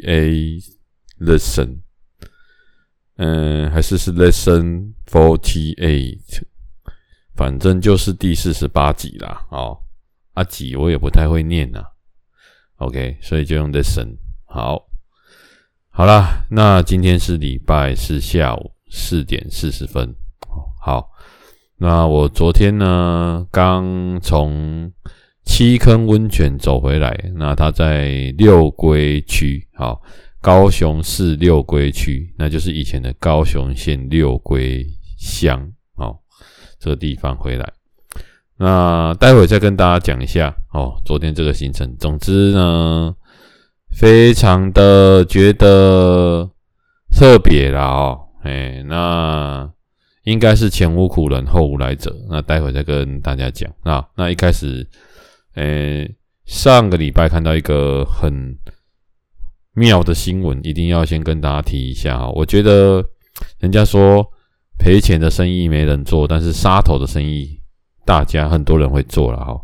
Forty Eight Lesson，嗯，还是是 Lesson Forty Eight，反正就是第四十八集啦。哦，啊集我也不太会念呐。OK，所以就用 Lesson。好，好啦，那今天是礼拜四下午四点四十分。好，那我昨天呢，刚从七坑温泉走回来。那他在六龟区，好，高雄市六龟区，那就是以前的高雄县六龟乡，哦，这个地方回来。那待会再跟大家讲一下哦，昨天这个行程。总之呢，非常的觉得特别啦哦，哎，那。应该是前无古人后无来者，那待会再跟大家讲。那那一开始，呃、欸，上个礼拜看到一个很妙的新闻，一定要先跟大家提一下啊。我觉得人家说赔钱的生意没人做，但是杀头的生意大家很多人会做了哈。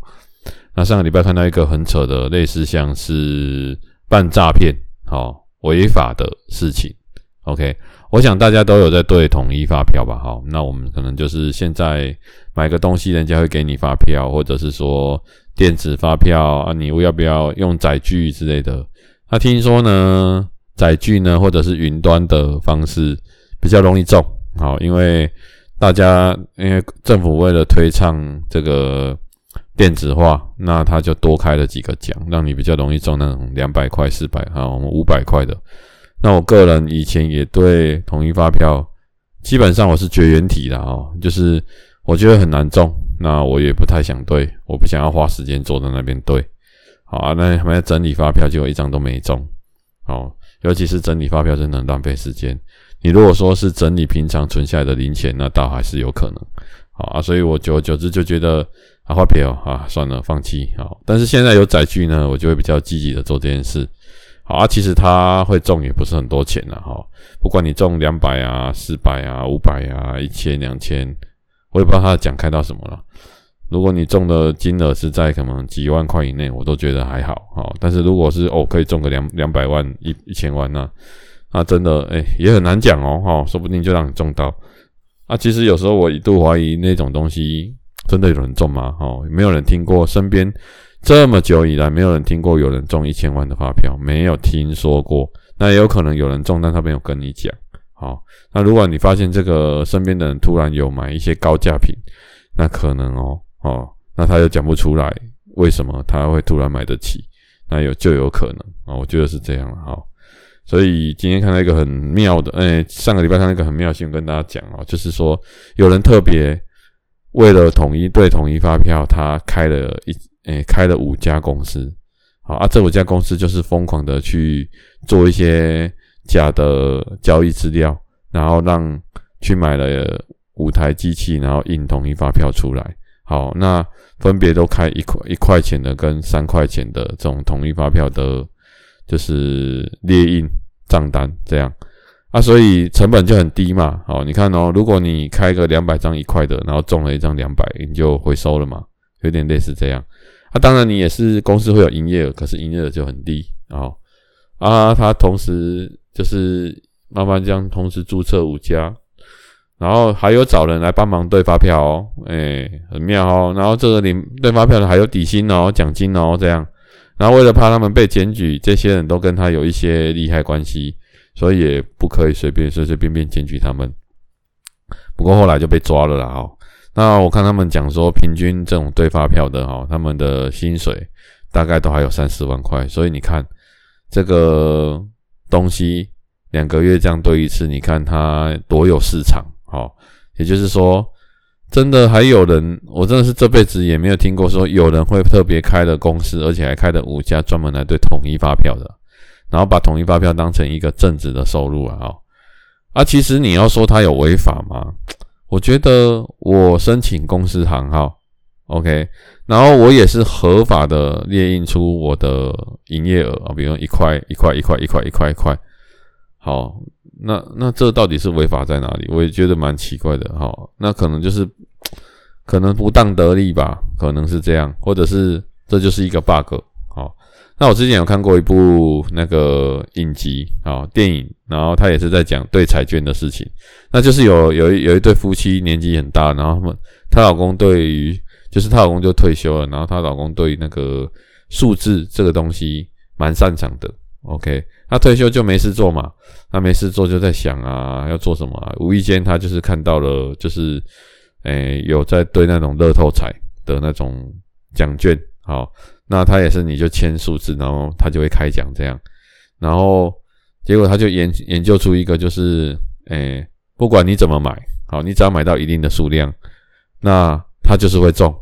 那上个礼拜看到一个很扯的，类似像是办诈骗、好违法的事情。OK。我想大家都有在对统一发票吧？好，那我们可能就是现在买个东西，人家会给你发票，或者是说电子发票啊，你要不要用载具之类的？那听说呢，载具呢，或者是云端的方式比较容易中，好，因为大家因为政府为了推倡这个电子化，那他就多开了几个奖，让你比较容易中那种两百块、四百啊，我们五百块的。那我个人以前也对统一发票，基本上我是绝缘体的哦，就是我觉得很难中，那我也不太想对，我不想要花时间坐在那边对，好啊，那还要整理发票，结果一张都没中，哦，尤其是整理发票真的很浪费时间。你如果说是整理平常存下来的零钱，那倒还是有可能，好啊，所以我久而久之就觉得啊，发票啊，算了，放弃好。但是现在有载具呢，我就会比较积极的做这件事。好啊，其实他会中也不是很多钱呐，哈，不管你中两百啊、四百啊、五百啊、一千、两千，我也不知道他的奖开到什么了。如果你中的金额是在可能几万块以内，我都觉得还好，哈。但是如果是哦，可以中个两两百万、一一千万呢，那真的诶、也很难讲哦，哈，说不定就让你中到。啊，其实有时候我一度怀疑那种东西真的有人中吗？哈，没有人听过身边。这么久以来，没有人听过有人中一千万的发票，没有听说过。那也有可能有人中，但他没有跟你讲。好，那如果你发现这个身边的人突然有买一些高价品，那可能哦哦，那他又讲不出来为什么他会突然买得起，那有就有可能啊，我觉得是这样了。好，所以今天看到一个很妙的，哎，上个礼拜看到一个很妙的新闻，跟大家讲哦，就是说有人特别为了统一对统一发票，他开了一。诶，开了五家公司，好啊，这五家公司就是疯狂的去做一些假的交易资料，然后让去买了五台机器，然后印统一发票出来。好，那分别都开一块一块钱的跟三块钱的这种统一发票的，就是列印账单这样啊，所以成本就很低嘛。好，你看哦，如果你开个两百张一块的，然后中了一张两百，你就回收了嘛，有点类似这样。啊，当然你也是公司会有营业额，可是营业额就很低哦。啊，他同时就是慢慢这样同时注册五家，然后还有找人来帮忙对发票哦，诶、很妙哦。然后这个你对发票的还有底薪哦、奖金哦这样。然后为了怕他们被检举，这些人都跟他有一些利害关系，所以也不可以随便随随便便检举他们。不过后来就被抓了啦哦。那我看他们讲说，平均这种对发票的哈，他们的薪水大概都还有三四万块，所以你看这个东西两个月这样对一次，你看它多有市场，好，也就是说，真的还有人，我真的是这辈子也没有听过说有人会特别开了公司，而且还开了五家专门来对统一发票的，然后把统一发票当成一个正职的收入啊，啊，其实你要说他有违法吗？我觉得我申请公司行号，OK，然后我也是合法的列印出我的营业额，比如一块一块一块一块一块一块，好，那那这到底是违法在哪里？我也觉得蛮奇怪的。哈，那可能就是可能不当得利吧，可能是这样，或者是这就是一个 bug。那我之前有看过一部那个影集，好电影，然后他也是在讲对彩券的事情。那就是有有一有一对夫妻年纪很大，然后他们她老公对于就是她老公就退休了，然后她老公对于那个数字这个东西蛮擅长的。OK，他退休就没事做嘛，他没事做就在想啊，要做什么啊？无意间他就是看到了，就是诶、有在对那种乐透彩的那种奖券，好，那他也是你就签数字，然后他就会开奖这样，然后结果他就研研究出一个就是诶、不管你怎么买，好，你只要买到一定的数量，那他就是会中，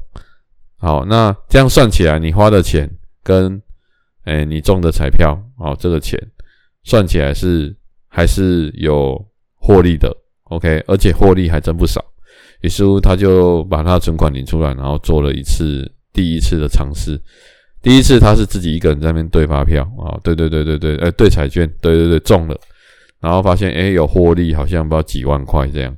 好，那这样算起来你花的钱跟哎，你中的彩票哦，这个钱算起来是还是有获利的，OK，而且获利还真不少。于是乎，他就把他存款领出来，然后做了一次第一次的尝试。第一次他是自己一个人在那边对发票啊，对对对对对，哎，对彩券，对对对，中了，然后发现哎有获利，好像不知道几万块这样。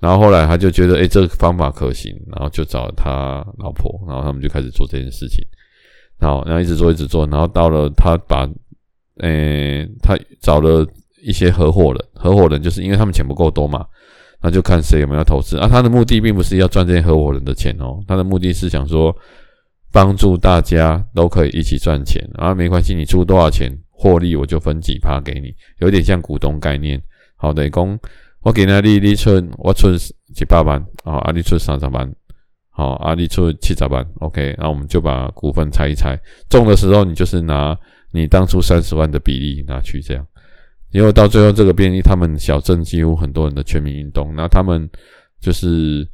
然后后来他就觉得哎这个方法可行，然后就找他老婆，然后他们就开始做这件事情。好，然后一直做，一直做，然后到了他把，呃、欸，他找了一些合伙人，合伙人就是因为他们钱不够多嘛，那就看谁有没有投资啊。他的目的并不是要赚这些合伙人的钱哦，他的目的是想说帮助大家都可以一起赚钱啊，没关系，你出多少钱获利，我就分几趴给你，有点像股东概念。好的，讲我给那你你出，我出几百万啊，阿你出三十万。好，阿里出七十万，OK，那我们就把股份拆一拆，中的时候你就是拿你当初三十万的比例拿去这样，因为到最后这个变异，他们小镇几乎很多人的全民运动，那他们就是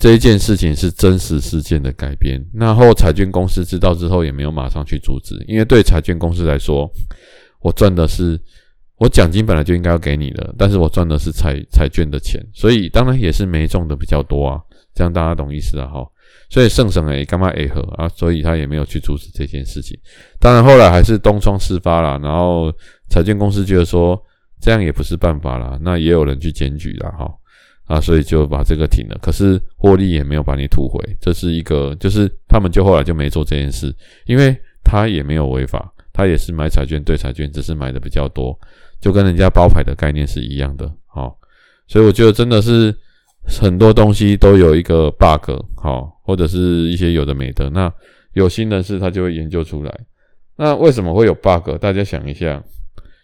这一件事情是真实事件的改编。那后彩券公司知道之后也没有马上去阻止，因为对彩券公司来说，我赚的是我奖金本来就应该要给你的，但是我赚的是彩彩券的钱，所以当然也是没中的比较多啊。这样大家懂意思了哈，所以圣神诶干嘛诶和啊，所以他也没有去阻止这件事情。当然后来还是东窗事发了，然后彩券公司觉得说这样也不是办法了，那也有人去检举了哈啊，所以就把这个停了。可是获利也没有把你吐回，这是一个就是他们就后来就没做这件事，因为他也没有违法，他也是买彩券对彩券，只是买的比较多，就跟人家包牌的概念是一样的。好，所以我觉得真的是。很多东西都有一个 bug，好，或者是一些有的没的。那有心人士他就会研究出来。那为什么会有 bug？大家想一下，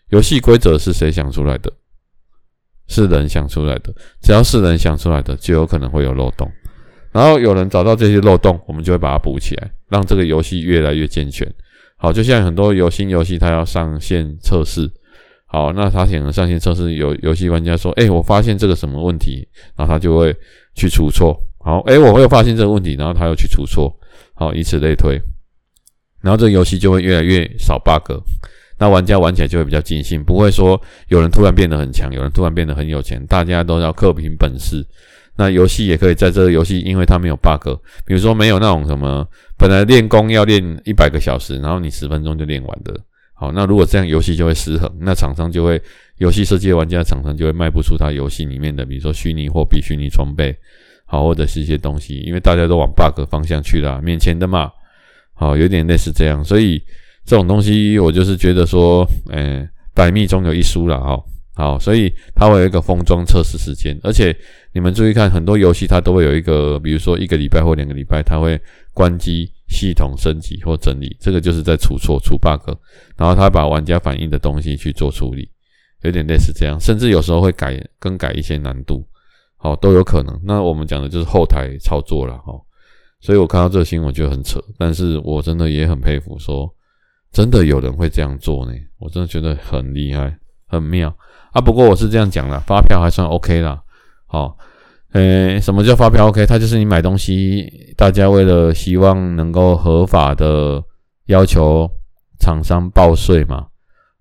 游戏规则是谁想出来的？是人想出来的。只要是人想出来的，就有可能会有漏洞。然后有人找到这些漏洞，我们就会把它补起来，让这个游戏越来越健全。好，就像很多游新游戏，它要上线测试。好，那它可能上线测试，有游戏玩家说：“哎、我发现这个什么问题？”然后他就会去除错。好，哎、我又发现这个问题，然后他又去除错。好，以此类推，然后这个游戏就会越来越少 bug。那玩家玩起来就会比较尽兴，不会说有人突然变得很强，有人突然变得很有钱，大家都要各凭本事。那游戏也可以在这个游戏，因为它没有 bug，比如说没有那种什么本来练功要练一百个小时，然后你十分钟就练完的。好，那如果这样，游戏就会失衡，那厂商就会，游戏设计的玩家厂商就会卖不出他游戏里面的，比如说虚拟货币、虚拟装备，好，或者是一些东西，因为大家都往 bug 方向去了，免钱的嘛，好，有点类似这样，所以这种东西我就是觉得说，诶，百密终有一疏了，哈，好，所以它会有一个封装测试时间，而且你们注意看，很多游戏它都会有一个，比如说一个礼拜或两个礼拜，它会关机。系统升级或整理，这个就是在出错、出 bug，然后他把玩家反映的东西去做处理，有点类似这样，甚至有时候会改更改一些难度，好，都有可能。那我们讲的就是后台操作了哈，所以我看到这个新闻就很扯，但是我真的也很佩服，说真的有人会这样做呢，我真的觉得很厉害、很妙啊。不过我是这样讲啦，发票还算 OK 啦，好。诶，什么叫发票？OK，它就是你买东西，大家为了希望能够合法的要求厂商报税嘛。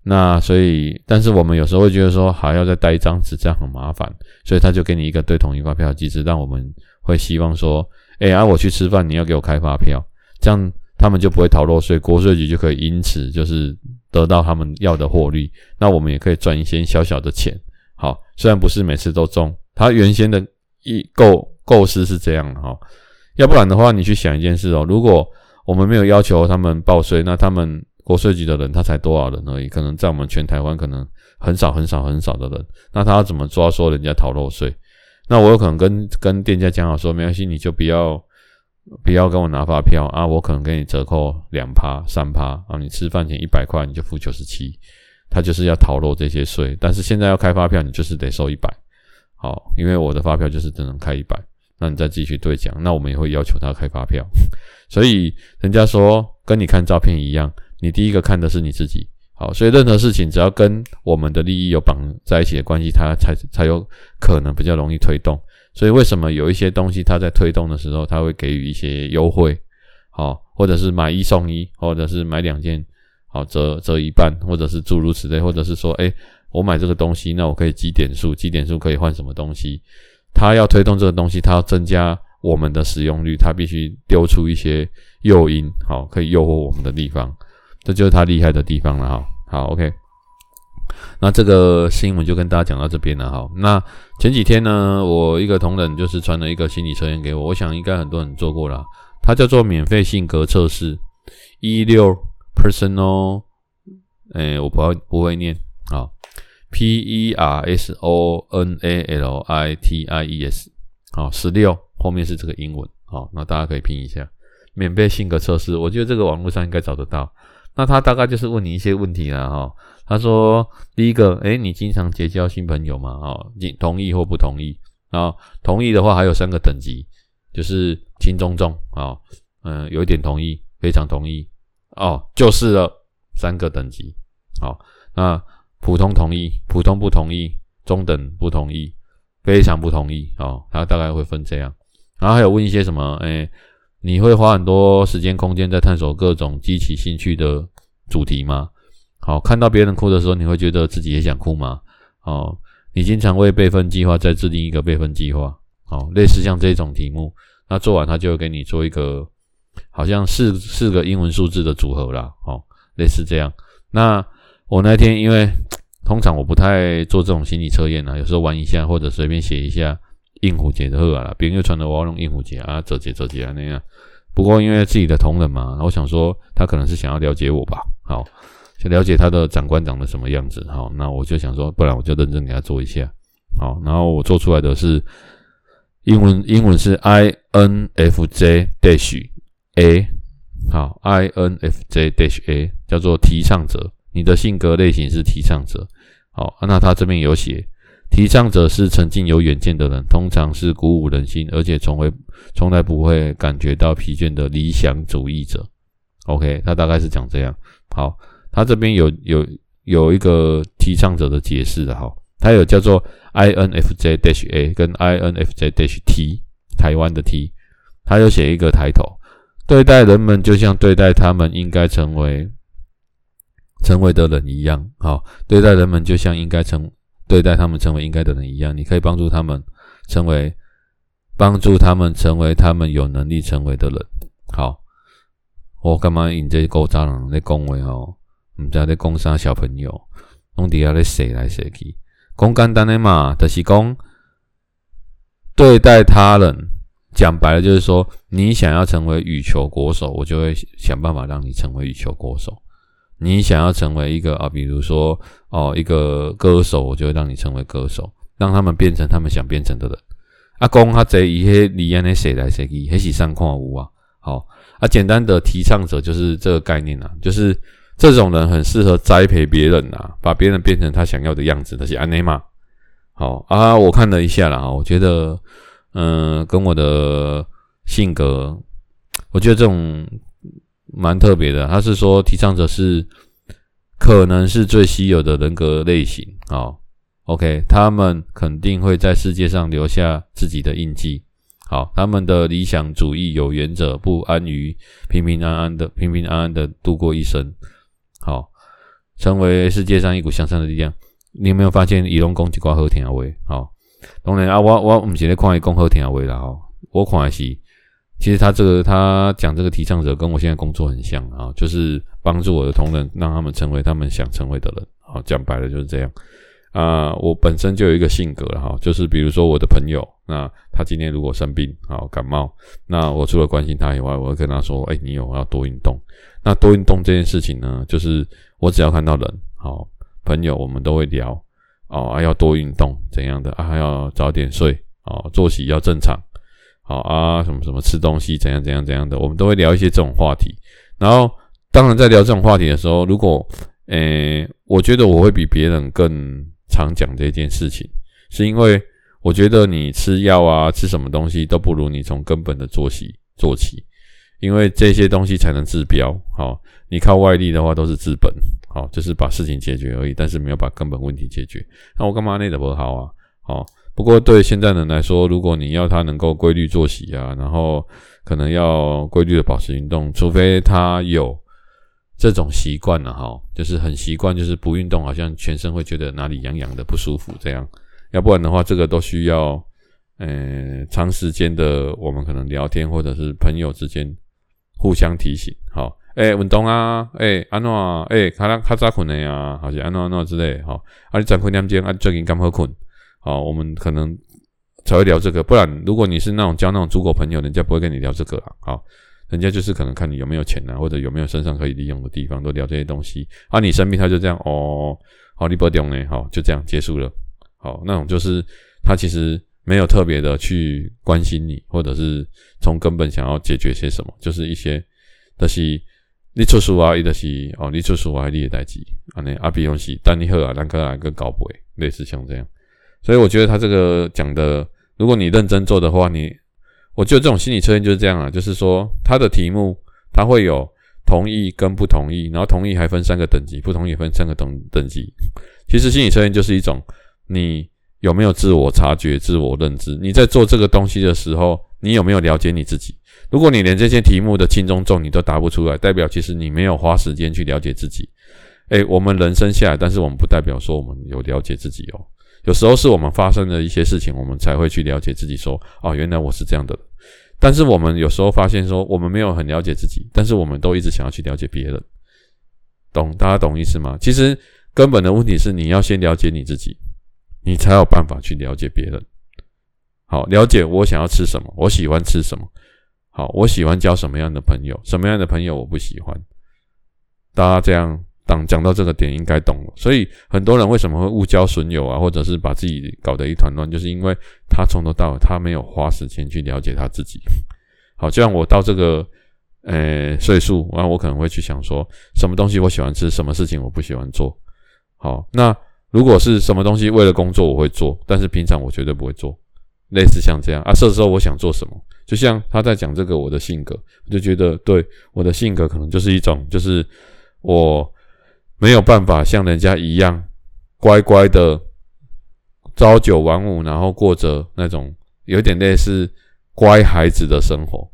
那所以，但是我们有时候会觉得说，还要再带一张纸，这样很麻烦，所以他就给你一个对统一发票机制，让我们会希望说，诶，啊，我去吃饭，你要给我开发票，这样他们就不会逃漏税，国税局就可以因此就是得到他们要的获利，那我们也可以赚一些小小的钱。好，虽然不是每次都中，他原先的一构构思是这样的哈。要不然的话，你去想一件事哦，如果我们没有要求他们报税，那他们国税局的人他才多少人而已？可能在我们全台湾可能很少很少很少的人，那他要怎么抓说人家逃漏税？那我有可能跟跟店家讲好说，没关系，你就不要不要跟我拿发票啊，我可能给你折扣两趴三趴啊，你吃饭钱一百块，你就付九十七。他就是要逃漏这些税，但是现在要开发票，你就是得收一百，好，因为我的发票就是只能开一百，那你再继续兑奖，那我们也会要求他开发票，所以人家说跟你看照片一样，你第一个看的是你自己，好，所以任何事情只要跟我们的利益有绑在一起的关系，它才才有可能比较容易推动。所以为什么有一些东西它在推动的时候，它会给予一些优惠，好，或者是买一送一，或者是买两件。好，折折一半，或者是诸如此类，或者是说，哎，我买这个东西，那我可以积点数，积点数可以换什么东西？他要推动这个东西，他要增加我们的使用率，他必须丢出一些诱因，好，可以诱惑我们的地方，这就是他厉害的地方了哈。好，OK，那这个新闻就跟大家讲到这边了哈。那前几天呢，我一个同仁就是传了一个心理测验给我，我想应该很多人做过了，它叫做免费性格测试一六。Personal，诶、我不会不会念啊，P E R S O N A L I T I E S，好，十六后面是这个英文，好，那大家可以拼一下，免费性格测试，我觉得这个网络上应该找得到。那他大概就是问你一些问题啦，哈，他说第一个，诶、你经常结交新朋友吗？哦，你同意或不同意？啊，同意的话还有三个等级，就是轻中重啊，嗯，有一点同意，非常同意。哦，就是了，三个等级。好，那普通同意，普通不同意，中等不同意，非常不同意。哦，它大概会分这样。然后还有问一些什么？诶，你会花很多时间空间在探索各种激起兴趣的主题吗？好，看到别人哭的时候，你会觉得自己也想哭吗？哦，你经常为备份计划再制定一个备份计划。好，类似像这种题目，那做完他就会给你做一个。好像四四个英文数字的组合啦，哦，类似这样。那我那天因为通常我不太做这种心理测验啊，有时候玩一下或者随便写一下应付节的贺啊，别人又传的我要用应付节啊，折节折节啊那样。不过因为自己的同仁嘛，我想说他可能是想要了解我吧，好，想了解他的长官长得什么样子，好，那我就想说，不然我就认真给他做一下，好，然后我做出来的是英文，英文是 I N F J dash。A 好，INFJ dash A 叫做提倡者，你的性格类型是提倡者。好，那他这边有写，提倡者是曾经有远见的人，通常是鼓舞人心，而且从未从来不会感觉到疲倦的理想主义者。OK，他大概是讲这样。好，他这边有有有一个提倡者的解释的，哈，他有叫做 INFJ dash A 跟 INFJ dash T，台湾的 T，他有写一个抬头。对待人们就像对待他们应该成为成为的人一样，好，对待人们就像应该成对待他们成为应该的人一样。你可以帮助他们成为帮助他们成为他们有能力成为的人。好，我干嘛引这古早人在讲话哦？唔知在讲啥小朋友，拢底下咧写来写去，讲简单的嘛，就是讲对待他人。讲白了就是说，你想要成为羽球国手，我就会想办法让你成为羽球国手。你想要成为一个啊，比如说哦，一个歌手，我就会让你成为歌手，让他们变成他们想变成的人。阿公他这一些理念的谁来谁去，还是上矿物啊？好啊，简单的提倡者就是这个概念啊，就是这种人很适合栽培别人啊，把别人变成他想要的样子，那些安内嘛。好啊，我看了一下啦，我觉得。嗯，跟我的性格，我觉得这种蛮特别的。他是说，提倡者是可能是最稀有的人格类型。好，OK，他们肯定会在世界上留下自己的印记。好，他们的理想主义有原则，不安于平平安安的平平安安的度过一生。好，成为世界上一股向上的力量。你有没有发现，伊拢讲一挂好听话？好。当然啊，我我毋是咧看伊讲好听话啦吼，我看的是其实他这个他讲这个提倡者跟我现在工作很像啊，就是帮助我的同仁，让他们成为他们想成为的人。好，讲白了就是这样。啊，我本身就有一个性格了哈，就是比如说我的朋友，那他今天如果生病，好感冒，那我除了关心他以外，我会跟他说，哎，你有要多运动。那多运动这件事情呢，就是我只要看到人，好朋友，我们都会聊哦，啊，要多运动怎样的啊，还要早点睡，哦，作息要正常。好啊，什么什么吃东西怎样怎样怎样的，我们都会聊一些这种话题。然后，当然在聊这种话题的时候，如果，诶，我觉得我会比别人更常讲这件事情，是因为我觉得你吃药啊，吃什么东西都不如你从根本的作息做起，因为这些东西才能治标。好，你靠外力的话都是治本，好，就是把事情解决而已，但是没有把根本问题解决。那我干嘛那的不好啊？好。不过对现在人来说，如果你要他能够规律作息啊，然后可能要规律的保持运动，除非他有这种习惯了哈，就是很习惯，就是不运动好像全身会觉得哪里痒痒的不舒服这样，要不然的话，这个都需要呃长时间的我们可能聊天或者是朋友之间互相提醒，好，诶运动啊，诶安怎啊，诶卡拉卡扎困的呀，好像安怎安怎之类，好，啊你早困两点啊最近刚好困。啊，我们可能才会聊这个，不然如果你是那种交那种猪狗朋友，人家不会跟你聊这个啦。好，人家就是可能看你有没有钱啊，或者有没有身上可以利用的地方，都聊这些东西。啊，你生病他就这样哦，好，你不懂呢，好，就这样结束了。好，那种就是他其实没有特别的去关心你，或者是从根本想要解决些什么，就是一些的是你出书啊，伊的是哦，你出书啊，你也代志，啊那阿比用是丹尼赫啊，兰克兰跟高博，类似像这样。所以我觉得他这个讲的，如果你认真做的话，你，我觉得这种心理测验就是这样啊，就是说他的题目他会有同意跟不同意，然后同意还分三个等级，不同意分三个等等级。其实心理测验就是一种你有没有自我察觉、自我认知。你在做这个东西的时候，你有没有了解你自己？如果你连这些题目的轻中重你都答不出来，代表其实你没有花时间去了解自己。诶，我们人生下来，但是我们不代表说我们有了解自己哦。有时候是我们发生的一些事情，我们才会去了解自己，说，哦，原来我是这样的。但是我们有时候发现说，我们没有很了解自己，但是我们都一直想要去了解别人，懂？大家懂意思吗？其实根本的问题是，你要先了解你自己，你才有办法去了解别人。好，了解我想要吃什么，我喜欢吃什么。好，我喜欢交什么样的朋友，什么样的朋友我不喜欢。大家这样。当讲到这个点，应该懂了。所以很多人为什么会误交损友啊，或者是把自己搞得一团乱，就是因为他从头到尾他没有花时间去了解他自己。好，就像我到这个呃岁数，然后我可能会去想说，什么东西我喜欢吃，什么事情我不喜欢做。好，那如果是什么东西为了工作我会做，但是平常我绝对不会做。类似像这样啊，这时候我想做什么，就像他在讲这个我的性格，我就觉得对我的性格可能就是一种，就是我。没有办法像人家一样乖乖的朝九晚五，然后过着那种有点类似乖孩子的生活。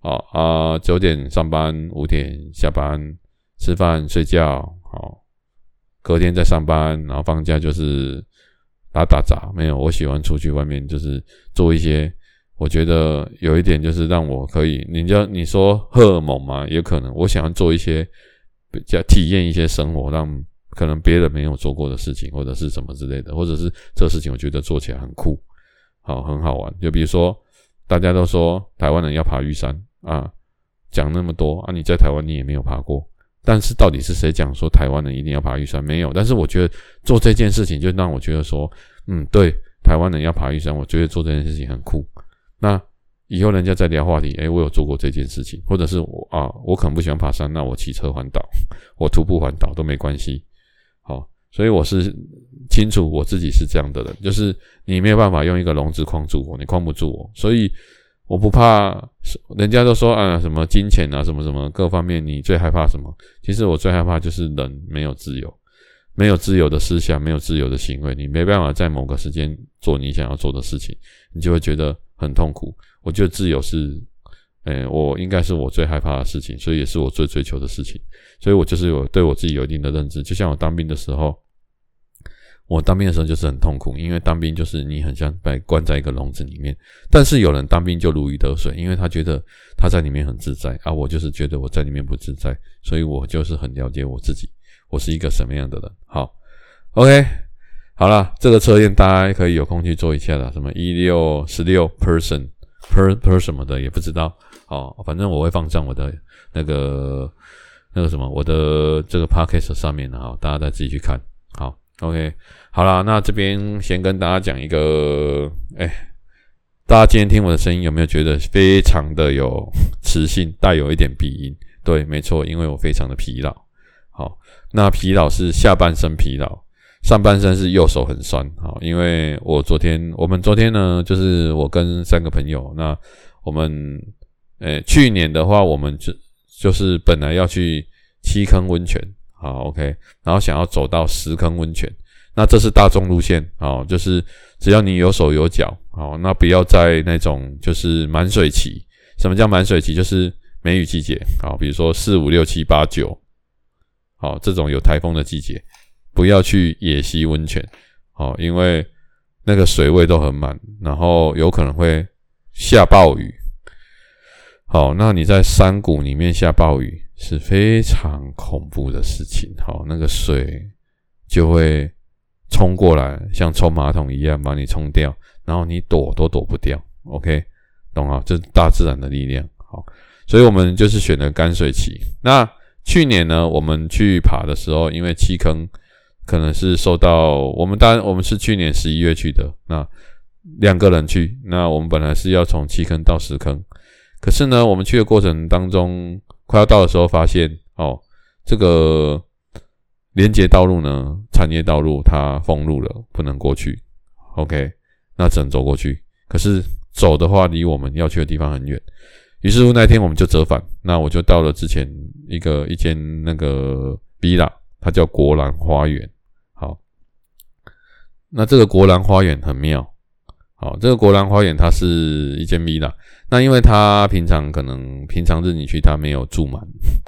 好啊，九点上班，五点下班，吃饭睡觉。好，隔天再上班，然后放假就是打打杂。没有，我喜欢出去外面，就是做一些我觉得有一点就是让我可以，你叫你说荷尔蒙嘛，也可能我想要做一些。比较体验一些生活，让可能别人没有做过的事情，或者是什么之类的，或者是这事情，我觉得做起来很酷，好，很好玩。就比如说，大家都说台湾人要爬玉山啊，讲那么多啊，你在台湾你也没有爬过，但是到底是谁讲说台湾人一定要爬玉山？没有，但是我觉得做这件事情就让我觉得说，嗯，对，台湾人要爬玉山，我觉得做这件事情很酷。那。以后人家在聊话题，诶、我有做过这件事情，或者是我啊，我可能不喜欢爬山，那我骑车环岛，我徒步环岛都没关系。好，所以我是清楚我自己是这样的人，就是你没有办法用一个笼子框住我，你框不住我，所以我不怕。人家都说啊，什么金钱啊，什么什么各方面，你最害怕什么？其实我最害怕就是人没有自由，没有自由的思想，没有自由的行为，你没办法在某个时间做你想要做的事情，你就会觉得很痛苦。我觉得自由是，诶，我应该是我最害怕的事情，所以也是我最追求的事情。所以我就是有对我自己有一定的认知。就像我当兵的时候，我当兵的时候就是很痛苦，因为当兵就是你很像被关在一个笼子里面。但是有人当兵就如鱼得水，因为他觉得他在里面很自在啊。我就是觉得我在里面不自在，所以我就是很了解我自己，我是一个什么样的人。好，OK，好了，这个测验大家可以有空去做一下啦。什么一六十六 person per per 什么的也不知道。好，反正我会放上我的那个那个什么我的这个 podcast 上面的哈，大家再自己去看。好，OK。好啦，那这边先跟大家讲一个，哎、大家今天听我的声音有没有觉得非常的有磁性，带有一点鼻音？对，没错，因为我非常的疲劳。好，那疲劳是下半身疲劳，上半身是右手很酸。好，因为我昨天，我们昨天呢，就是我跟三个朋友，那我们，呃、去年的话，我们就就是本来要去七坑温泉，好，OK，然后想要走到十坑温泉。那这是大众路线，哦，就是只要你有手有脚，哦，那不要在那种就是满水期。什么叫满水期？就是梅雨季节，好，比如说四五六七八九，好，这种有台风的季节，不要去野溪温泉，好，因为那个水位都很满，然后有可能会下暴雨。好，那你在山谷里面下暴雨是非常恐怖的事情，好，那个水就会。冲过来，像冲马桶一样把你冲掉，然后你躲都躲不掉。OK，懂啊？这是大自然的力量。好，所以我们就是选了干水期。那去年呢，我们去爬的时候，因为七坑可能是受到我们当然我们是去年十一月去的，那两个人去，那我们本来是要从七坑到十坑，可是呢，我们去的过程当中快要到的时候，发现哦，这个。连接道路呢，产业道路它封路了，不能过去。OK，那只能走过去。可是走的话，离我们要去的地方很远。于是乎那天我们就折返。那我就到了之前一个一间那个 villa，它叫国兰花园。好，那这个国兰花园很妙。好，这个国兰花园它是一间 villa。那因为它平常可能平常日你去它没有住满，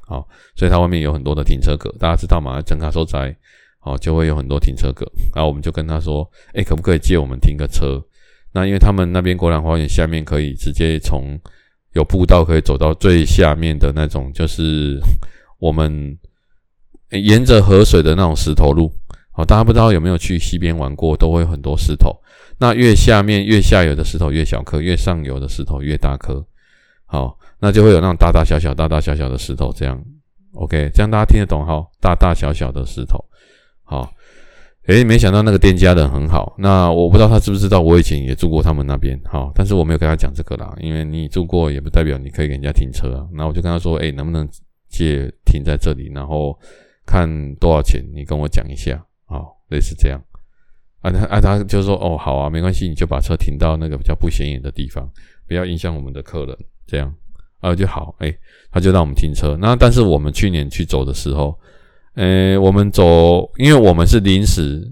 好，所以它外面有很多的停车格。大家知道吗？整卡收窄，好，就会有很多停车格。然后我们就跟他说，哎、可不可以借我们停个车？那因为他们那边国兰花园下面可以直接从有步道可以走到最下面的那种，就是我们沿着河水的那种石头路。好，大家不知道有没有去溪边玩过，都会有很多石头。那越下面越下游的石头越小颗，越上游的石头越大颗。好，那就会有那种大大小小、大大小小的石头，这样 OK，这样大家听得懂哈？大大小小的石头，好，诶，没想到那个店家人很好。那我不知道他知不知道，我以前也住过他们那边，好，但是我没有跟他讲这个啦，因为你住过也不代表你可以给人家停车啊。那我就跟他说，诶，能不能借停在这里，然后看多少钱，你跟我讲一下，好，类似这样。啊，他啊，他就说哦，好啊，没关系，你就把车停到那个比较不显眼的地方，不要影响我们的客人，这样啊就好。哎，他就让我们停车。那但是我们去年去走的时候，呃，我们走，因为我们是临时，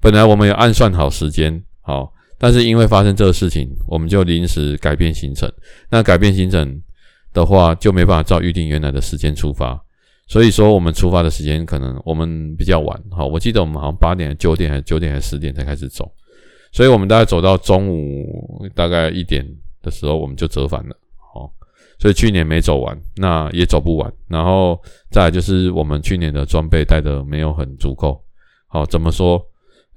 本来我们有暗算好时间，好，但是因为发生这个事情，我们就临时改变行程。那改变行程的话，就没办法照预定原来的时间出发。所以说，我们出发的时间可能我们比较晚，好，我记得我们好像八点、九点还是九点还是十点才开始走，所以我们大概走到中午大概一点的时候，我们就折返了，好，所以去年没走完，那也走不完，然后再来就是我们去年的装备带的没有很足够，好，怎么说？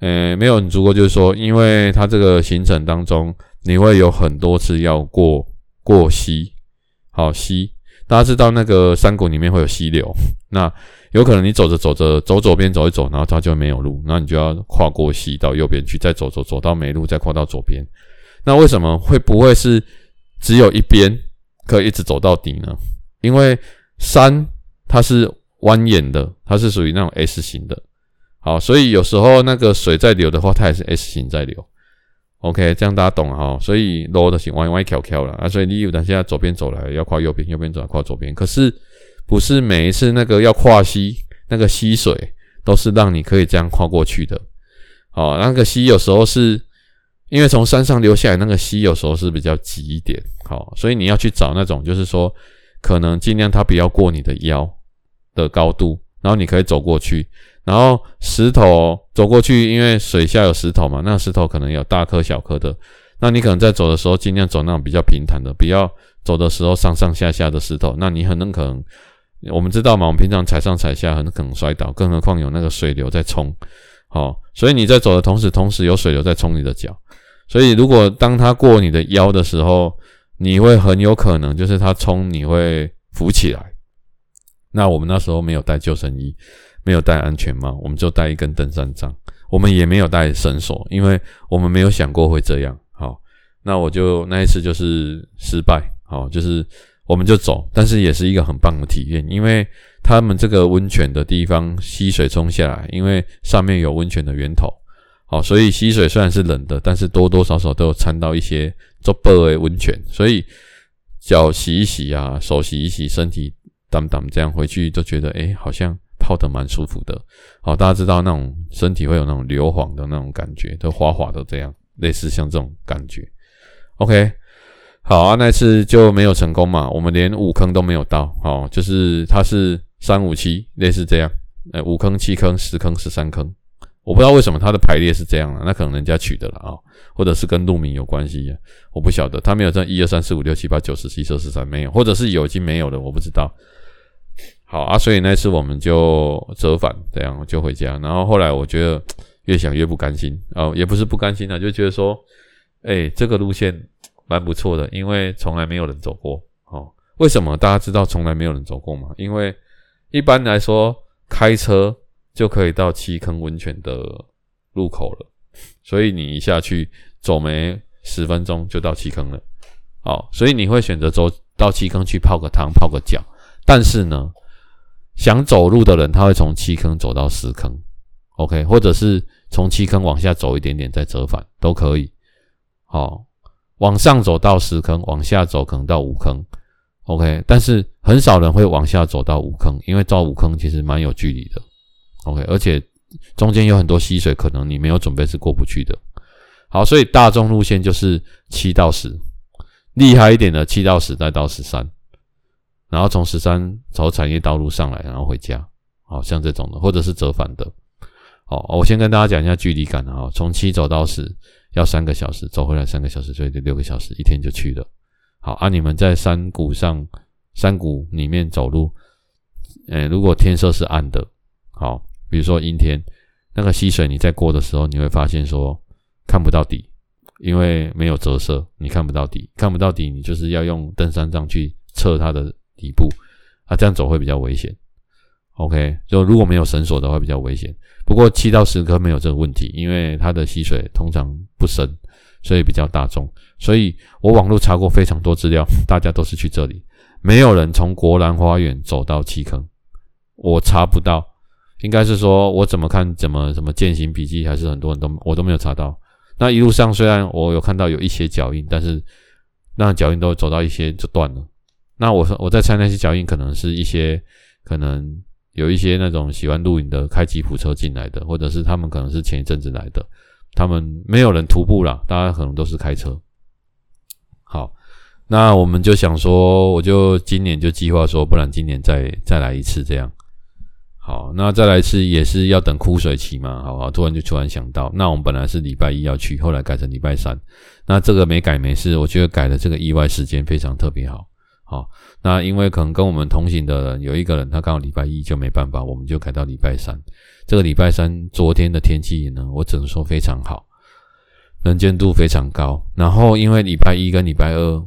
呃，没有很足够，就是说，因为它这个行程当中，你会有很多次要过过溪，好溪。大家知道那个山谷里面会有溪流，那有可能你走着走着走左边走一走，然后它就没有路，那你就要跨过溪到右边去，再走走走到没路，再跨到左边。那为什么会不会是只有一边可以一直走到底呢？因为山它是蜿蜒的，它是属于那种 S 型的。好，所以有时候那个水在流的话，它也是 S 型在流。OK，这样大家懂哈，所以路的是弯弯翘翘了啊，所以你有等下左边走来要跨右边，右边走来跨左边。可是不是每一次那个要跨溪，那个溪水都是让你可以这样跨过去的。好，那个溪有时候是因为从山上流下来，那个溪有时候是比较急一点。好，所以你要去找那种就是说可能尽量它不要过你的腰的高度，然后你可以走过去。然后石头走过去，因为水下有石头嘛，那石头可能有大颗小颗的。那你可能在走的时候，尽量走那种比较平坦的，不要走的时候上上下下的石头。那你很可能，我们知道嘛，我们平常踩上踩下，很可能摔倒，更何况有那个水流在冲。好，所以你在走的同时，同时有水流在冲你的脚。所以如果当它过你的腰的时候，你会很有可能就是它冲，你会浮起来。那我们那时候没有带救生衣，没有戴安全帽，我们就带一根登山杖，我们也没有带绳索，因为我们没有想过会这样。好那我就那一次就是失败，好，就是我们就走，但是也是一个很棒的体验，因为他们这个温泉的地方溪水冲下来，因为上面有温泉的源头，好，所以溪水虽然是冷的，但是多多少少都有掺到一些做薄的温泉，所以脚洗一洗啊，手洗一洗，身体当当这样回去就觉得，诶，好像泡得蛮舒服的，好，大家知道那种身体会有那种硫磺的那种感觉，都滑滑的这样，类似像这种感觉。OK，好啊，那次就没有成功嘛，我们连五坑都没有到，哦，就是它是三五七，类似这样，呃，五坑、七坑、十坑、十三坑，我不知道为什么它的排列是这样的，那可能人家取的了啊，或者是跟路名有关系，我不晓得，他没有这一二三四五六七八九十十一十二十三没有，或者是有已经没有了，我不知道。好啊，所以那次我们就折返，这样就回家，然后后来我觉得越想越不甘心，哦，也不是不甘心啊，就觉得说。哎、这个路线蛮不错的，因为从来没有人走过。哦，为什么大家知道从来没有人走过吗？因为一般来说开车就可以到七坑温泉的入口了，所以你一下去走没十分钟就到七坑了。好，所以你会选择走到七坑去泡个汤、泡个脚。但是呢，想走路的人他会从七坑走到十坑，OK，或者是从七坑往下走一点点再折返都可以。好，往上走到十坑，往下走可能到五坑，OK。但是很少人会往下走到五坑，因为到五坑其实蛮有距离的，OK。而且中间有很多溪水，可能你没有准备是过不去的。好，所以大众路线就是七到十，厉害一点的七到十再到十三，然后从十三走产业道路上来，然后回家。好，像这种的，或者是折返的。好，我先跟大家讲一下距离感啊，从七走到十。要三个小时，走回来三个小时，所以得六个小时，一天就去了。好啊，你们在山谷上、山谷里面走路，呃、欸，如果天色是暗的，好，比如说阴天，那个溪水你在过的时候，你会发现说看不到底，因为没有折射，你看不到底，看不到底，你就是要用登山杖去测它的底部，啊，这样走会比较危险。OK，就如果没有绳索的话比较危险。不过七到十坑没有这个问题，因为它的溪水通常不深，所以比较大众。所以我网络查过非常多资料，大家都是去这里，没有人从国兰花园走到七坑，我查不到。应该是说我怎么看怎么什么践行笔记，还是很多人都我都没有查到。那一路上虽然我有看到有一些脚印，但是那脚印都走到一些就断了。那我说我在猜那些脚印可能是一些可能。有一些那种喜欢露营的开吉普车进来的，或者是他们可能是前一阵子来的，他们没有人徒步啦，大家可能都是开车。好，那我们就想说，我就今年就计划说，不然今年再再来一次这样。好，那再来一次也是要等枯水期嘛，好好，突然就突然想到，那我们本来是礼拜一要去，后来改成礼拜三，那这个没改没事，我觉得改的这个意外时间非常特别好。好，那因为可能跟我们同行的人有一个人，他刚好礼拜一就没办法，我们就改到礼拜三。这个礼拜三昨天的天气呢，我只能说非常好，能见度非常高。然后因为礼拜一跟礼拜二，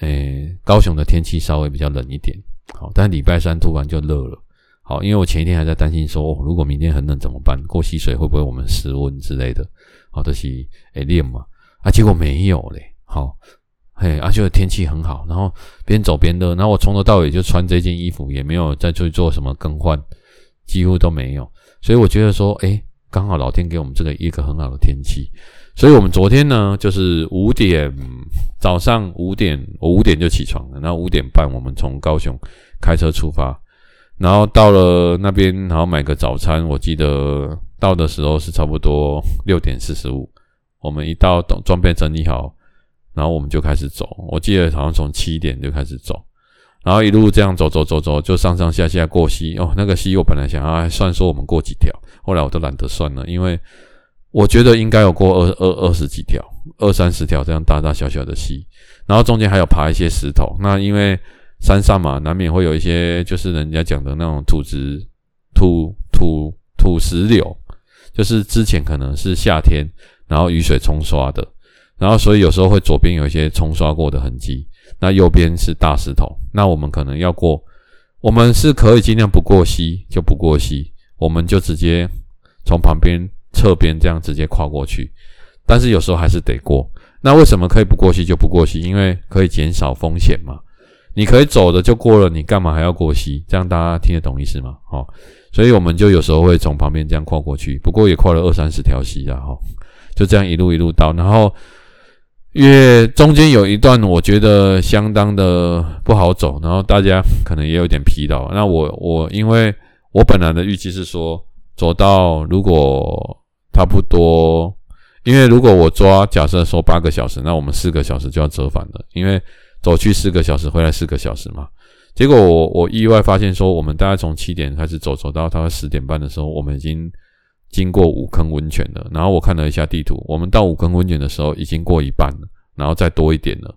诶，高雄的天气稍微比较冷一点，好，但礼拜三突然就热了。好，因为我前一天还在担心说，如果明天很冷怎么办？过溪水会不会我们失温之类的？好，这是诶练嘛，啊，结果没有嘞，好。嘿，而且天气很好，然后边走边热，然后我从头到尾就穿这件衣服，也没有再去做什么更换，几乎都没有。所以我觉得说，诶，刚好老天给我们这个一个很好的天气。所以我们昨天呢，就是五点早上五点，我五点就起床了，然后五点半我们从高雄开车出发，然后到了那边，然后买个早餐。我记得到的时候是差不多六点四十五，我们一到，等装备整理好。然后我们就开始走，我记得好像从七点就开始走，然后一路这样走走走走，就上上下下过溪哦。那个溪我本来想要算说我们过几条，后来我都懒得算了，因为我觉得应该有过二二二十几条、二三十条这样大大小小的溪。然后中间还有爬一些石头。那因为山上嘛，难免会有一些就是人家讲的那种土质土土土石流，就是之前可能是夏天，然后雨水冲刷的，然后所以有时候会左边有一些冲刷过的痕迹。那右边是大石头，那我们可能要过，我们是可以尽量不过溪就不过溪，我们就直接从旁边侧边这样直接跨过去，但是有时候还是得过。那为什么可以不过溪就不过溪？因为可以减少风险嘛。你可以走的就过了，你干嘛还要过溪？这样大家听得懂意思吗？好，所以我们就有时候会从旁边这样跨过去，不过也跨了二三十条溪啊，哈，就这样一路一路到，然后。因为中间有一段我觉得相当的不好走，然后大家可能也有点疲劳。那我我因为我本来的预计是说走到如果差不多，因为如果我抓假设说八个小时，那我们四个小时就要折返了，因为走去四个小时，回来四个小时嘛。结果我我意外发现说，我们大概从七点开始走，走到大概十点半的时候，我们已经。经过五坑温泉了，然后我看了一下地图，我们到五坑温泉的时候已经过一半了，然后再多一点了，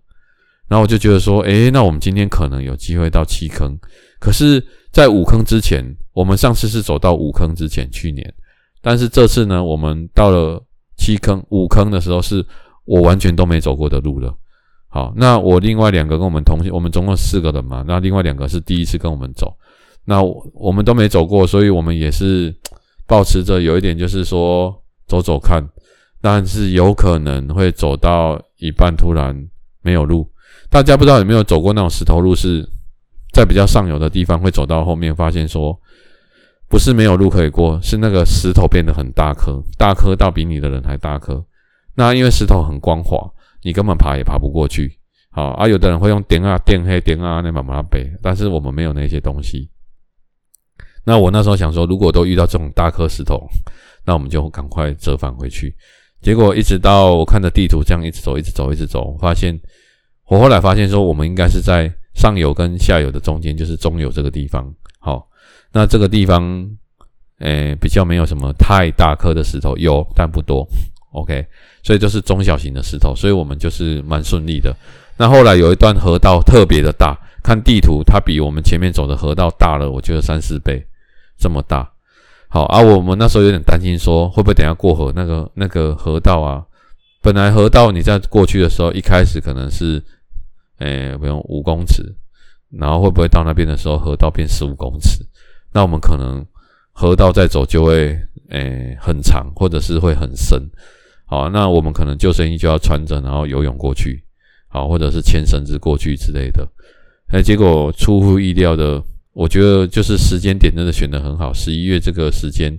然后我就觉得说，诶，那我们今天可能有机会到七坑，可是，在五坑之前，我们上次是走到五坑之前，去年，但是这次呢，我们到了七坑、五坑的时候，是我完全都没走过的路了。好，那我另外两个跟我们同行，我们总共四个人嘛，那另外两个是第一次跟我们走，那我们都没走过，所以我们也是。保持着有一点就是说走走看，但是有可能会走到一半突然没有路。大家不知道有没有走过那种石头路，是在比较上游的地方会走到后面发现说不是没有路可以过，是那个石头变得很大颗，大颗到比你的人还大颗。那因为石头很光滑，你根本爬也爬不过去。好啊，有的人会用点啊点黑点啊那慢慢背，但是我们没有那些东西。那我那时候想说，如果都遇到这种大颗石头，那我们就赶快折返回去。结果一直到我看着地图这样一直走，一直走，一直走，发现我后来发现说，我们应该是在上游跟下游的中间，就是中游这个地方。好，那这个地方，诶、比较没有什么太大颗的石头，有但不多。OK，所以就是中小型的石头，所以我们就是蛮顺利的。那后来有一段河道特别的大，看地图它比我们前面走的河道大了，我觉得三四倍。这么大，好啊！我们那时候有点担心，说会不会等下过河那个那个河道啊？本来河道你在过去的时候，一开始可能是，诶、欸，不用五公尺，然后会不会到那边的时候，河道变十五公尺？那我们可能河道再走就会，诶、很长，或者是会很深。好，那我们可能救生衣就要穿着，然后游泳过去，好，或者是牵绳子过去之类的。哎，结果出乎意料的。我觉得就是时间点真的选得很好，十一月这个时间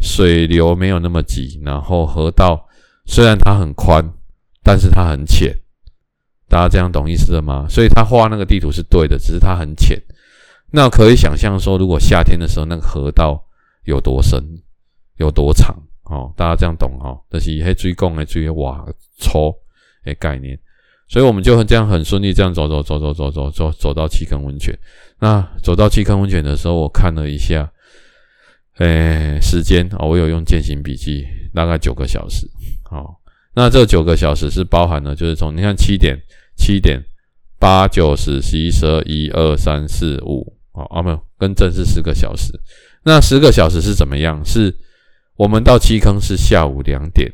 水流没有那么急，然后河道虽然它很宽，但是它很浅，大家这样懂意思了吗？所以他画那个地图是对的，只是它很浅。那可以想象说，如果夏天的时候那个河道有多深、有多长哦，大家这样懂哦？但是还追贡还追哇抽的概念。所以我们就这样很顺利，这样走走走走走走走走到七坑温泉。那走到七坑温泉的时候，我看了一下，诶，时间啊，我有用践行笔记，大概九个小时。好，那这九个小时是包含了，就是从你看七点、七点、八、九、十、十一、十二、一二三四五，好啊，没有，跟正是十个小时。那十个小时是怎么样？是我们到七坑是下午两点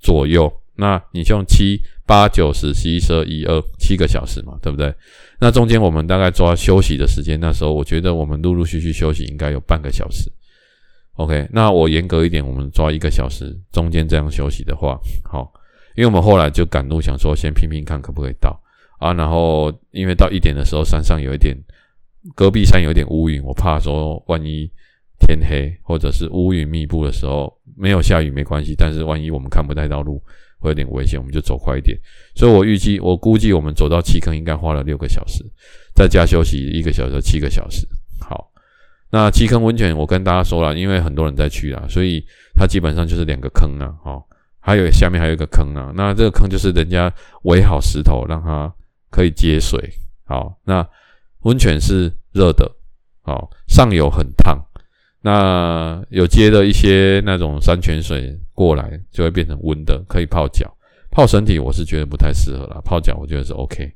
左右。那你就用七八九十十一十二一二七个小时嘛，对不对？那中间我们大概抓休息的时间，那时候我觉得我们陆陆续续休息应该有半个小时。OK，那我严格一点，我们抓一个小时，中间这样休息的话，好，因为我们后来就赶路，想说先拼拼看可不可以到啊。然后因为到一点的时候，山上有一点，戈壁山有点乌云，我怕说万一天黑或者是乌云密布的时候，没有下雨没关系，但是万一我们看不太到路。会有点危险，我们就走快一点。所以我预计，我估计我们走到七坑应该花了六个小时，在家休息一个小时，七个小时。好，那七坑温泉我跟大家说了，因为很多人在去啦，所以它基本上就是两个坑啊。好，还有下面还有一个坑啊。那这个坑就是人家围好石头，让它可以接水。好，那温泉是热的，好，上游很烫，那有接的一些那种山泉水过来，就会变成温的，可以泡脚。泡身体我是觉得不太适合啦，泡脚我觉得是 OK。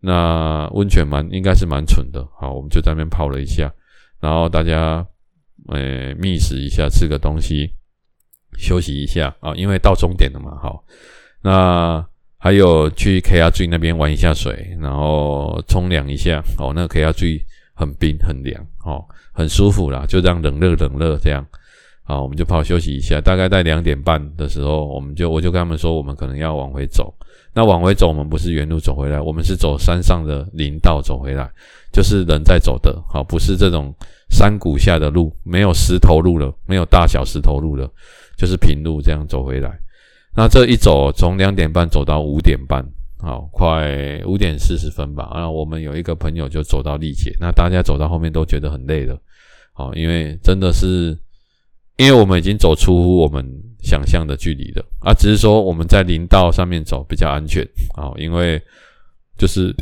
那温泉蛮应该是蛮纯的，好，我们就在那边泡了一下，然后大家呃觅食一下，吃个东西，休息一下啊，因为到终点了嘛，好，那还有去 KRG 那边玩一下水，然后冲凉一下，哦，那 KRG 很冰很凉，哦，很舒服啦，就这样冷热冷热这样。好，我们就跑休息一下。大概在两点半的时候，我们就我就跟他们说，我们可能要往回走。那往回走，我们不是原路走回来，我们是走山上的林道走回来，就是人在走的。好，不是这种山谷下的路，没有石头路了，没有大小石头路了，就是平路这样走回来。那这一走，从两点半走到五点半，好，快五点四十分吧。啊，我们有一个朋友就走到力竭，那大家走到后面都觉得很累了。好，因为真的是。因为我们已经走出我们想象的距离了啊，只是说我们在林道上面走比较安全啊，因为就是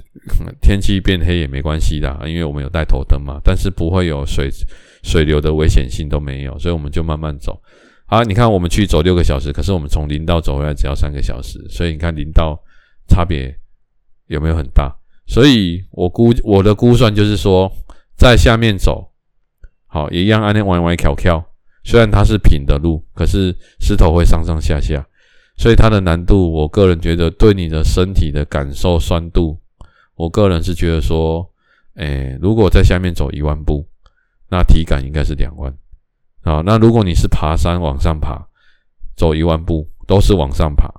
天气变黑也没关系的，因为我们有带头灯嘛，但是不会有水水流的危险性都没有，所以我们就慢慢走。好，你看我们去走六个小时，可是我们从林道走回来只要三个小时，所以你看林道差别有没有很大？所以我估我的估算就是说，在下面走好也一样，按那弯弯翘翘。虽然它是平的路，可是石头会上上下下，所以它的难度，我个人觉得对你的身体的感受酸度，我个人是觉得说，诶，如果在下面走一万步，那体感应该是两万。好，那如果你是爬山往上爬，走一万步都是往上爬，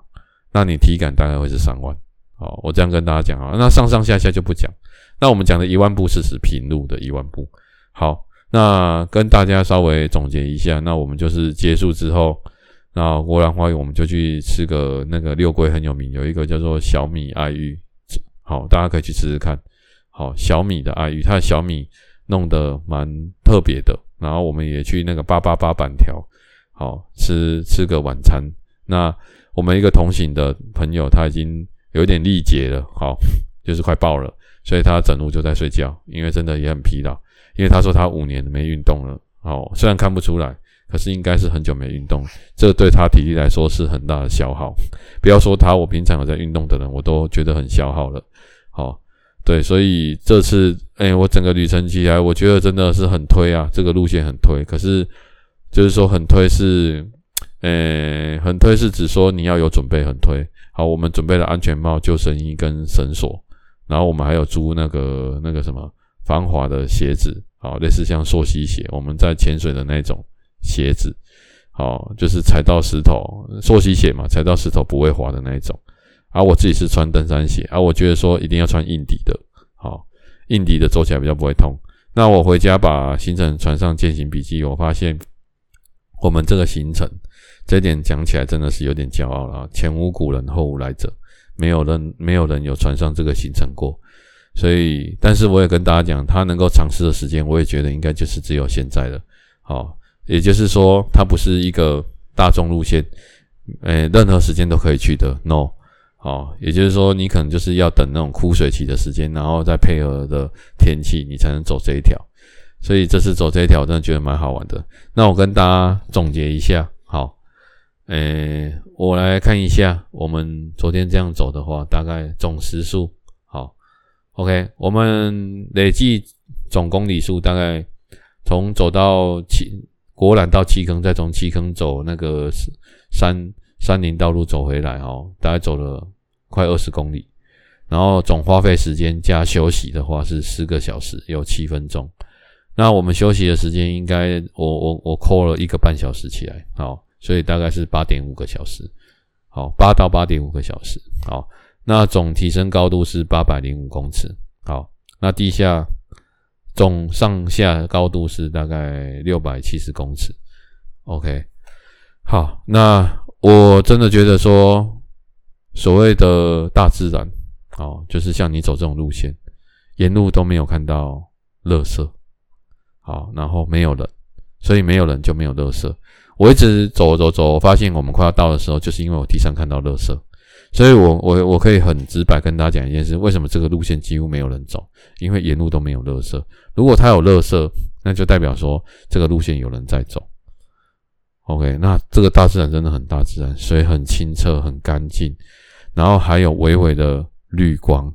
那你体感大概会是三万。好，我这样跟大家讲啊，那上上下下就不讲，那我们讲的一万步是指平路的一万步。好。那跟大家稍微总结一下，那我们就是结束之后，那国兰花园我们就去吃个那个六龟很有名，有一个叫做小米爱玉，好，大家可以去吃吃看。好，小米的爱玉，它的小米弄得蛮特别的。然后我们也去那个八八八板条，好，吃吃个晚餐。那我们一个同行的朋友他已经有点力竭了，好，就是快爆了，所以他整路就在睡觉，因为真的也很疲劳。因为他说他五年没运动了，哦，虽然看不出来，可是应该是很久没运动，这对他体力来说是很大的消耗。不要说他，我平常有在运动的人，我都觉得很消耗了。好，对，所以这次，哎，我整个旅程起来，我觉得真的是很推啊，这个路线很推。可是就是说很推是，呃，很推是指说你要有准备，很推。好，我们准备了安全帽、救生衣跟绳索，然后我们还有租那个那个什么。防滑的鞋子，好，类似像溯溪鞋，我们在潜水的那种鞋子，好，就是踩到石头，溯溪鞋嘛，踩到石头不会滑的那一种。而、啊、我自己是穿登山鞋，而、啊、我觉得说一定要穿硬底的，好，硬底的走起来比较不会痛。那我回家把行程传上健行笔记，我发现我们这个行程，这点讲起来真的是有点骄傲了。前无古人后无来者，没有人没有人有传上这个行程过。所以，但是我也跟大家讲，他能够尝试的时间，我也觉得应该就是只有现在了。好，也就是说，它不是一个大众路线，诶，任何时间都可以去的。No，好，也就是说，你可能就是要等那种枯水期的时间，然后再配合的天气，你才能走这一条。所以这次走这一条，我真的觉得蛮好玩的。那我跟大家总结一下，诶，我来看一下，我们昨天这样走的话，大概总时数好。OK，我们累计总公里数大概从走到七国兰到七坑，再从七坑走那个山山林道路走回来哦，大概走了快二十公里，然后总花费时间加休息的话是四个小时有七分钟。那我们休息的时间应该我我我扣了一个半小时起来，好，所以大概是八点五个小时，好，八到八点五个小时，好。那总提升高度是八百零五公尺，好，那地下总上下高度是大概六百七十公尺，OK，好，那我真的觉得说，所谓的大自然，哦，就是像你走这种路线，沿路都没有看到垃圾，好，然后没有人，所以没有人就没有垃圾。我一直走走走，我发现我们快要到的时候，就是因为我地上看到垃圾。所以我我我可以很直白跟大家讲一件事：为什么这个路线几乎没有人走？因为沿路都没有垃圾。如果它有垃圾，那就代表说这个路线有人在走。OK，那这个大自然真的很大自然，水很清澈、很干净，然后还有微微的绿光，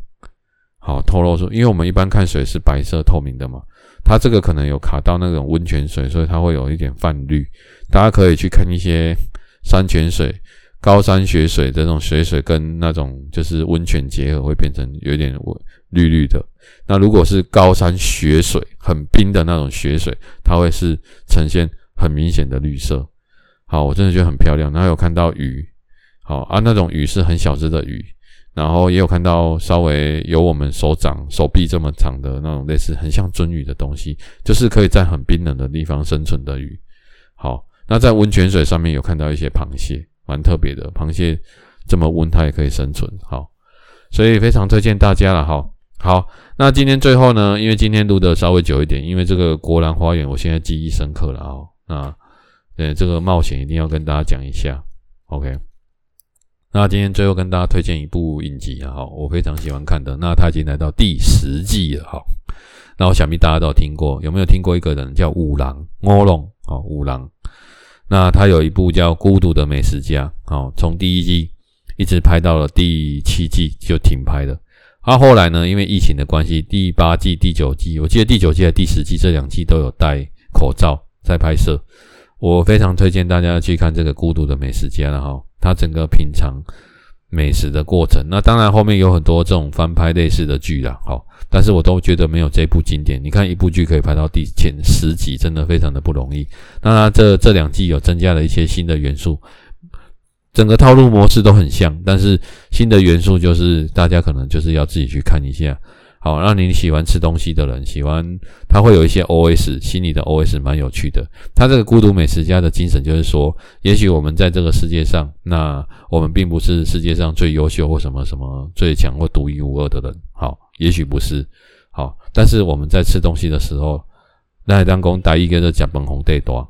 好透露出。因为我们一般看水是白色透明的嘛，它这个可能有卡到那种温泉水，所以它会有一点泛绿。大家可以去看一些山泉水。高山雪水这种雪水跟那种就是温泉结合，会变成有点绿绿的。那如果是高山雪水，很冰的那种雪水，它会是呈现很明显的绿色。好，我真的觉得很漂亮。然后有看到鱼，好啊，那种鱼是很小只的鱼。然后也有看到稍微有我们手掌、手臂这么长的那种类似很像鳟鱼的东西，就是可以在很冰冷的地方生存的鱼。好，那在温泉水上面有看到一些螃蟹。蛮特别的，螃蟹这么温，它也可以生存。好，所以非常推荐大家了。哈，好，那今天最后呢，因为今天录的稍微久一点，因为这个国兰花园，我现在记忆深刻了啊。那对这个冒险一定要跟大家讲一下。OK，那今天最后跟大家推荐一部影集啊，我非常喜欢看的。那它已经来到第十季了。哈，那我想必大家都听过，有没有听过一个人叫五郎？五郎啊，五郎。那他有一部叫《孤独的美食家》，哦，从第一季一直拍到了第七季就停拍了。他、啊、后来呢，因为疫情的关系，第八季、第九季，我记得第九季和第十季这两季都有戴口罩在拍摄。我非常推荐大家去看这个《孤独的美食家》了哈，他整个品尝美食的过程。那当然后面有很多这种翻拍类似的剧啦，好。但是我都觉得没有这部经典。你看一部剧可以拍到第前十集，真的非常的不容易。那它这这两季有增加了一些新的元素，整个套路模式都很像，但是新的元素就是大家可能就是要自己去看一下。好，让你喜欢吃东西的人喜欢，他会有一些 OS，心里的 OS 蛮有趣的。他这个孤独美食家的精神就是说，也许我们在这个世界上，那我们并不是世界上最优秀或什么什么最强或独一无二的人。好，也许不是。好，但是我们在吃东西的时候，那当公打一个的甲苯红对多，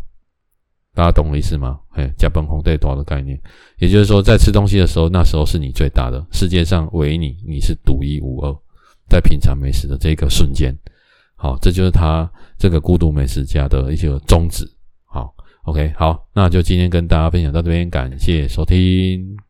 大家懂我意思吗？嘿，甲苯红对多的概念，也就是说，在吃东西的时候，那时候是你最大的，世界上唯你，你是独一无二。在品尝美食的这个瞬间，好，这就是他这个孤独美食家的一些宗旨。好，OK，好，那就今天跟大家分享到这边，感谢收听。